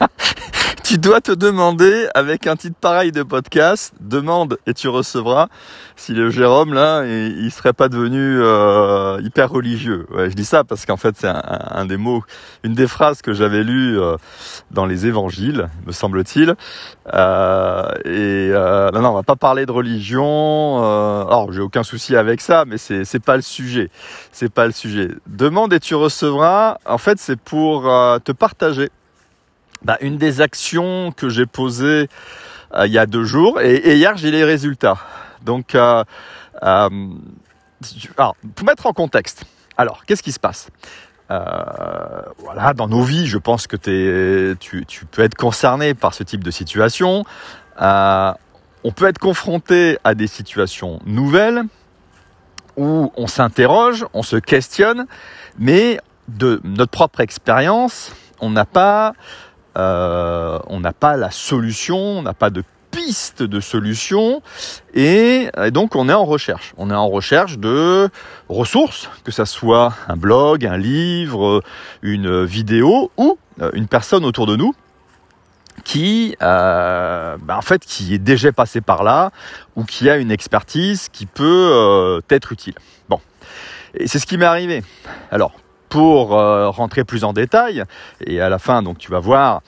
tu dois te demander, avec un titre pareil de podcast, demande et tu recevras, si le Jérôme là, il, serait pas devenu euh, hyper religieux. Ouais, je dis ça parce qu'en fait c'est un, des mots, une des phrases que j'avais lues euh, dans les évangiles, me semble-t-il. Euh, et euh, non, non, on va pas parler de religion. alors j'ai aucun souci avec ça, mais c'est c'est pas le sujet. C'est pas le sujet. Demande et tu recevras. En fait, c'est pour te partager bah, une des actions que j'ai posées euh, il y a deux jours et, hier j'ai les résultats. Donc, euh, euh, pour mettre en contexte, alors qu'est-ce qui se passe? Voilà, dans nos vies, je pense que tu, tu, peux être concerné par ce type de situation. on peut être confronté à des situations nouvelles où on s'interroge, on se questionne, mais de notre propre expérience, on n'a pas euh, on n'a pas la solution, on n'a pas de piste de solution et, donc on est en recherche. On est en recherche de ressources, que ça soit un blog, un livre, une vidéo ou euh, une personne autour de nous qui, euh, bah, en fait, qui est déjà passé par là ou qui a une expertise qui peut être utile. Bon, et c'est ce qui m'est arrivé. Alors, pour euh, rentrer plus en détail, et à la fin, donc tu vas voir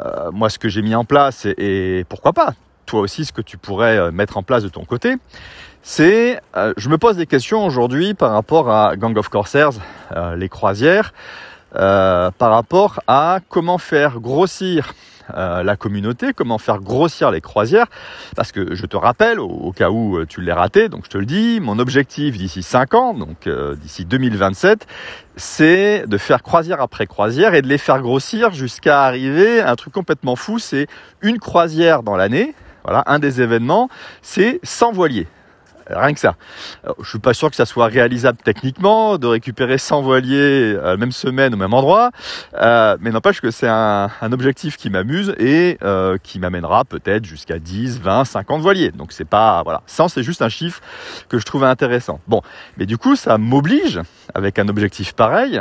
euh, moi ce que j'ai mis en place et, pourquoi pas, toi aussi ce que tu pourrais euh, mettre en place de ton côté, c'est, je me pose des questions aujourd'hui par rapport à Gang of Corsairs, les croisières, par rapport à comment faire grossir euh, la communauté, comment faire grossir les croisières. Parce que je te rappelle, au, cas où euh, tu l'as raté, donc je te le dis, mon objectif d'ici 5 ans, donc euh, d'ici 2027, c'est de faire croisière après croisière et de les faire grossir jusqu'à arriver à un truc complètement fou, c'est une croisière dans l'année. Voilà, un des événements, c'est 100 voiliers. Rien que ça. Je suis pas sûr que ça soit réalisable techniquement de récupérer 100 voiliers euh, la même semaine au même endroit, euh, mais n'empêche que c'est un, objectif qui m'amuse et euh, qui m'amènera peut-être jusqu'à 10, 20, 50 voiliers. Donc c'est pas voilà, 100 c'est juste un chiffre que je trouve intéressant. Bon, mais du coup ça m'oblige avec un objectif pareil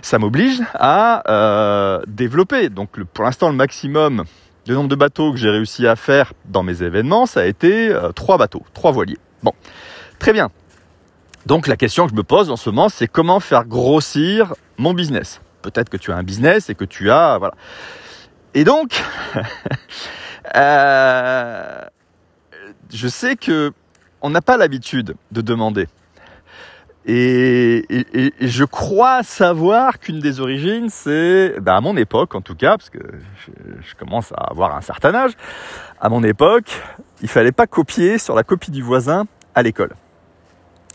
ça m'oblige à développer. Donc pour l'instant, le maximum le nombre de bateaux que j'ai réussi à faire dans mes événements, ça a été trois bateaux, trois voiliers. Bon, très bien. Donc la question que je me pose en ce moment, c'est comment faire grossir mon business. Peut-être que tu as un business et que tu as voilà. Et donc, euh, je sais que on n'a pas l'habitude de demander. Et, je crois savoir qu'une des origines, c'est, ben, à mon époque en tout cas, parce que je, commence à avoir un certain âge, à mon époque, il fallait pas copier sur la copie du voisin à l'école.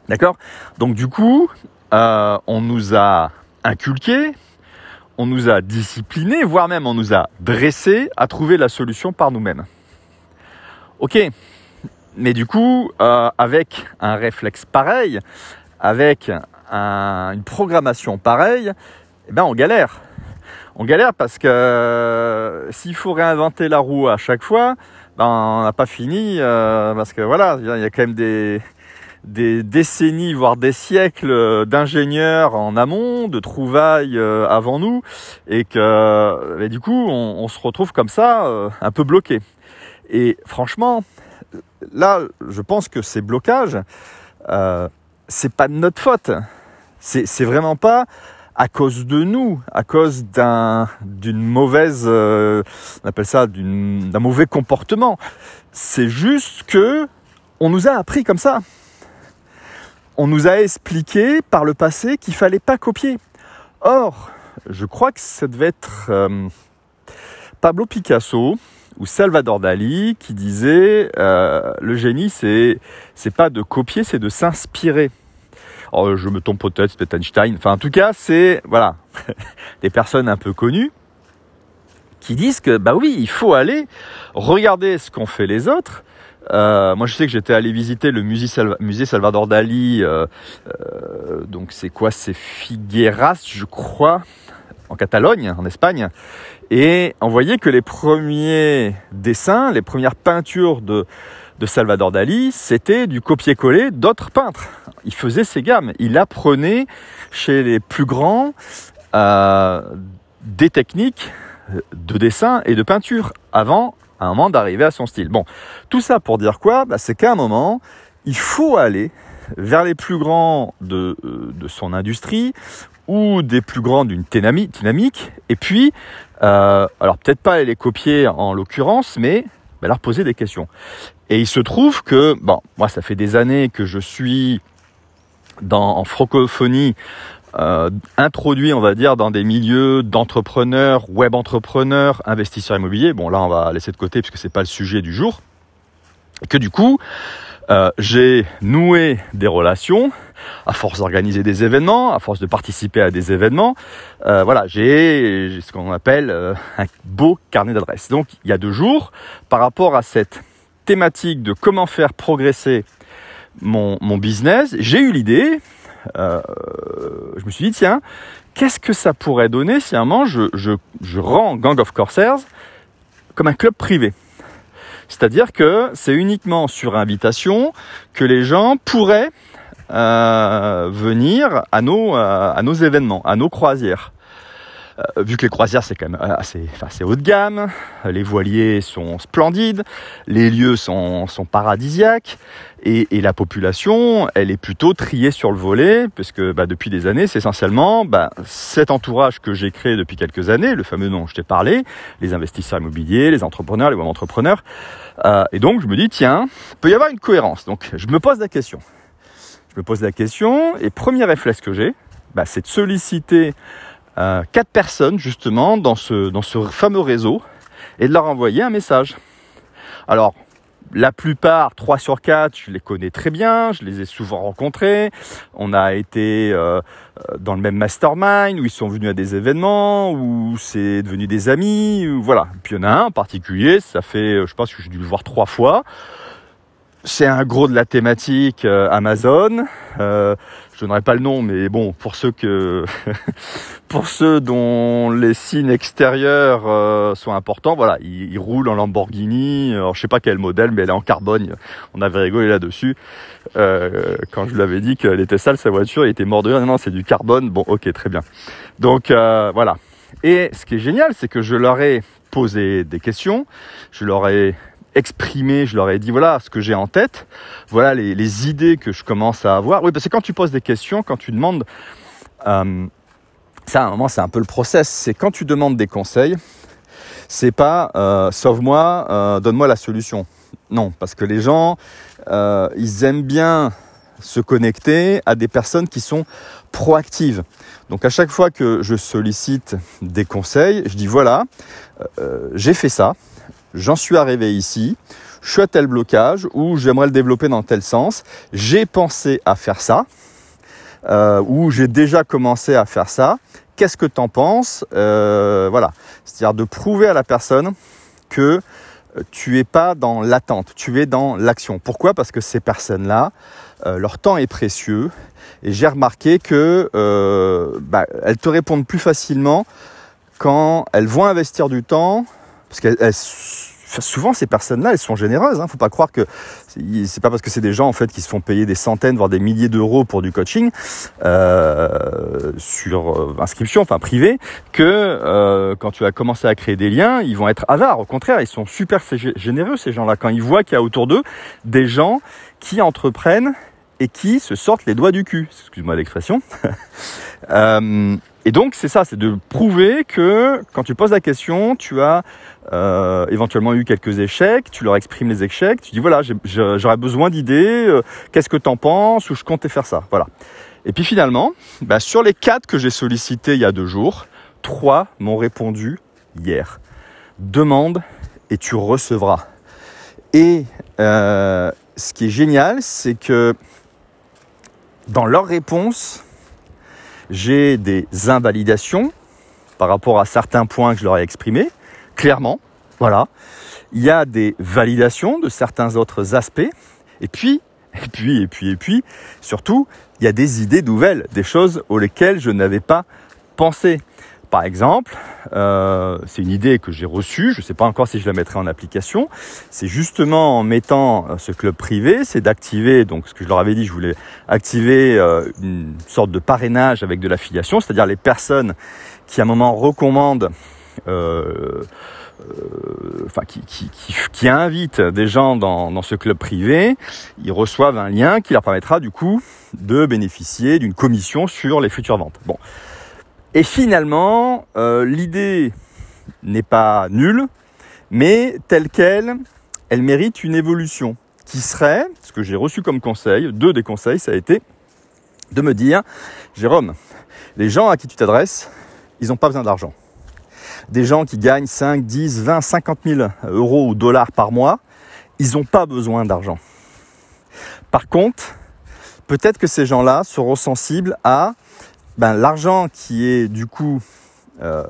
D'accord? Donc du coup, euh, on nous a inculqué, on nous a discipliné, voire même on nous a dressé à trouver la solution par nous-mêmes. Ok, mais du coup, euh, avec un réflexe pareil, avec une programmation pareille, eh ben on galère. On galère parce que euh, s'il faut réinventer la roue à chaque fois, ben on n'a pas fini euh, parce que voilà, il y a quand même des, des décennies, voire des siècles d'ingénieurs en amont, de trouvailles euh, avant nous, et que et du coup on, on, se retrouve comme ça, un peu bloqué. Et franchement, là, je pense que ces blocages, euh, c'est pas de notre faute. C'est vraiment pas à cause de nous, à cause d'un d'une mauvaise, euh, on appelle ça d'un mauvais comportement. C'est juste que on nous a appris comme ça. On nous a expliqué par le passé qu'il fallait pas copier. Or, je crois que ça devait être euh, Pablo Picasso ou Salvador Dali qui disait euh, le génie c'est c'est pas de copier c'est de s'inspirer. Oh, je me tombe peut-être c'est Einstein. Enfin en tout cas c'est voilà des personnes un peu connues qui disent que bah oui il faut aller regarder ce qu'ont fait les autres. Euh, moi, je sais que j'étais allé visiter le musée, musée Salvador Dali. Euh, euh, donc, c'est quoi? C'est Figueras, je crois, en Catalogne, en Espagne. Et on voyait que les premiers dessins, les premières peintures de, de Salvador Dali, c'était du copier-coller d'autres peintres. Il faisait ses gammes. Il apprenait chez les plus grands euh, des techniques de dessin et de peinture avant à un moment d'arriver à son style. Bon, tout ça pour dire quoi? Bah, C'est qu'à un moment, il faut aller vers les plus grands de, euh, de son industrie ou des plus grands d'une dynamique, et puis, euh, alors peut-être pas les copier en l'occurrence, mais bah, leur poser des questions. Et il se trouve que, bon, moi ça fait des années que je suis dans, en francophonie euh, introduit, on va dire, dans des milieux d'entrepreneurs, web entrepreneurs, investisseurs immobiliers. Bon, là, on va laisser de côté puisque c'est pas le sujet du jour. Que du coup, euh, j'ai noué des relations à force d'organiser des événements, à force de participer à des événements. Euh, voilà, j'ai ce qu'on appelle euh, un beau carnet d'adresses. Donc, il y a deux jours, par rapport à cette thématique de comment faire progresser mon, business, j'ai eu l'idée, euh, je me suis dit, tiens, qu'est-ce que ça pourrait donner si à un moment je, je, je rends Gang of Corsairs comme un club privé? C'est-à-dire que c'est uniquement sur invitation que les gens pourraient euh, venir à nos, à nos événements, à nos croisières. Euh, vu que les croisières c'est quand même assez, assez haut de gamme, les voiliers sont splendides, les lieux sont, sont paradisiaques et, et, la population elle est plutôt triée sur le volet parce que bah, depuis des années c'est essentiellement bah, cet entourage que j'ai créé depuis quelques années, le fameux dont je t'ai parlé, les investisseurs immobiliers, les entrepreneurs, les web entrepreneurs. Euh, et donc je me dis tiens, peut y avoir une cohérence. Donc je me pose la question. Je me pose la question et premier réflexe que j'ai, bah, c'est de solliciter euh, quatre personnes justement dans ce, dans ce fameux réseau et de leur envoyer un message. Alors, la plupart, 3 sur 4, je les connais très bien, je les ai souvent rencontrés. On a été euh, dans le même mastermind, où ils sont venus à des événements, où c'est devenu des amis, voilà. Puis il y en a un en particulier, ça fait, je pense que j'ai dû le voir trois fois. C'est un gros de la thématique euh, Amazon. Euh, je donnerai pas le nom, mais bon, pour ceux que, pour ceux dont les signes extérieurs euh, sont importants, voilà, il, roule en Lamborghini. Alors je sais pas quel modèle, mais elle est en carbone. On avait rigolé là-dessus euh, quand je lui avais dit qu'elle était sale sa voiture. Il était mort de rire. Non, non, c'est du carbone. Bon, ok, très bien. Donc voilà. Et ce qui est génial, c'est que je leur ai posé des questions. Je leur ai exprimé, je leur ai dit voilà ce que j'ai en tête, voilà les, idées que je commence à avoir. Oui, parce que quand tu poses des questions, quand tu demandes, euh, ça à un moment c'est un peu le process, c'est quand tu demandes des conseils, c'est pas euh, sauve-moi, euh, donne-moi la solution. Non, parce que les gens, ils aiment bien se connecter à des personnes qui sont proactives. Donc à chaque fois que je sollicite des conseils, je dis voilà, j'ai fait ça, j'en suis arrivé ici, je suis à tel blocage ou j'aimerais le développer dans tel sens, j'ai pensé à faire ça, euh, ou j'ai déjà commencé à faire ça, qu'est-ce que tu en penses euh, Voilà, c'est-à-dire de prouver à la personne que euh, tu es pas dans l'attente, tu es dans l'action. Pourquoi? Parce que ces personnes-là, leur temps est précieux. Et j'ai remarqué que bah, elles te répondent plus facilement quand elles vont investir du temps parce qu'elles souvent ces personnes-là, elles sont généreuses. Hein. Faut pas croire que c'est pas parce que c'est des gens en fait qui se font payer des centaines voire des milliers d'euros pour du coaching euh, sur euh, inscription, enfin privé, que euh, quand tu vas commencer à créer des liens, ils vont être avares. Au contraire, ils sont super généreux ces gens-là quand ils voient qu'il y a autour d'eux des gens qui entreprennent et qui se sortent les doigts du cul. Excuse-moi l'expression. et donc c'est ça, c'est de prouver que quand tu poses la question, tu as euh, éventuellement eu quelques échecs, tu leur exprimes les échecs, tu dis voilà, j'aurais besoin d'idées, euh, qu'est-ce que tu en penses, ou je comptais faire ça. Voilà. Et puis finalement, bah, sur les quatre que j'ai sollicités il y a deux jours, trois m'ont répondu hier. Demande et tu recevras. Et euh, ce qui est génial, c'est que dans leur réponse, j'ai des invalidations par rapport à certains points que je leur ai exprimés, clairement, voilà. Il y a des validations de certains autres aspects, et puis, et puis, et puis, et puis, surtout, il y a des idées nouvelles, des choses auxquelles je n'avais pas pensé. Par exemple, euh, c'est une idée que j'ai reçue, je ne sais pas encore si je la mettrai en application, c'est justement en mettant euh, ce club privé, c'est d'activer, donc ce que je leur avais dit, je voulais activer euh, une sorte de parrainage avec de l'affiliation, c'est-à-dire les personnes qui à un moment recommandent euh, enfin qui, qui, des gens dans, dans ce club privé, ils reçoivent un lien qui leur permettra du coup de bénéficier d'une commission sur les futures ventes. Bon. Et finalement, l'idée n'est pas nulle, mais telle qu'elle, elle mérite une évolution qui serait, ce que j'ai reçu comme conseil, deux des conseils, ça a été de me dire, Jérôme, les gens à qui tu t'adresses, ils n'ont pas besoin d'argent. Des gens qui gagnent 5, 10, 20, 50 000 euros ou dollars par mois, ils n'ont pas besoin d'argent. Par contre, peut-être que ces gens-là seront sensibles à ben, l'argent qui est du coup euh,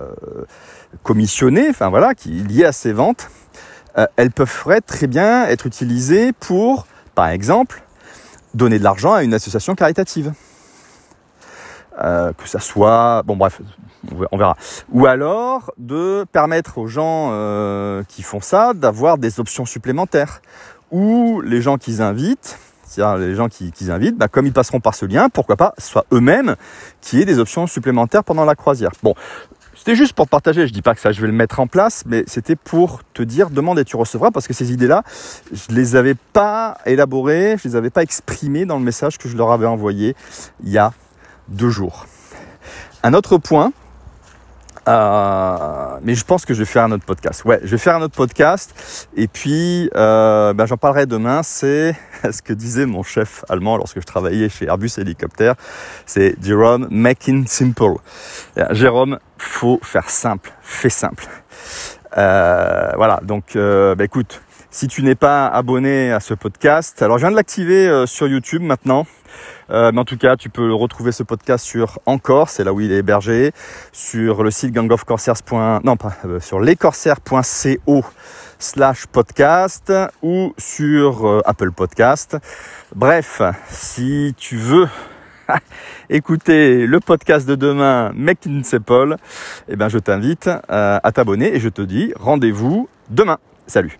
commissionné, enfin voilà, qui est lié à ces ventes, euh, elles peuvent très bien être utilisées pour, par exemple, donner de l'argent à une association caritative. Euh, que ça soit, bon bref, on verra. Ou alors de permettre aux gens qui font ça d'avoir des options supplémentaires. Ou les gens qu'ils invitent, les gens qui, invitent, bah, comme ils passeront par ce lien, pourquoi pas, soit eux-mêmes qui aient des options supplémentaires pendant la croisière. Bon, c'était juste pour partager, je dis pas que ça je vais le mettre en place, mais c'était pour te dire demande et tu recevras parce que ces idées-là, je les avais pas élaborées, je les avais pas exprimées dans le message que je leur avais envoyé il y a deux jours. Un autre point, euh, mais je pense que je vais faire un autre podcast. Ouais, je vais faire un autre podcast. Et puis, euh, ben, j'en parlerai demain. C'est ce que disait mon chef allemand lorsque je travaillais chez Airbus Hélicoptère. C'est Jérôme, making simple. Jérôme, faut faire simple. Fais simple. Euh, voilà. Donc, ben, écoute, si tu n'es pas abonné à ce podcast, alors je viens de l'activer sur YouTube maintenant. Euh, mais en tout cas, tu peux retrouver ce podcast sur Encore, c'est là où il est hébergé, sur le site gangofcorsaires. Non, pas euh, sur lescorsaires.co slash podcast ou sur euh, Apple Podcast. Bref, si tu veux écouter le podcast de demain, Paul, eh ben je t'invite à t'abonner et je te dis rendez-vous demain. Salut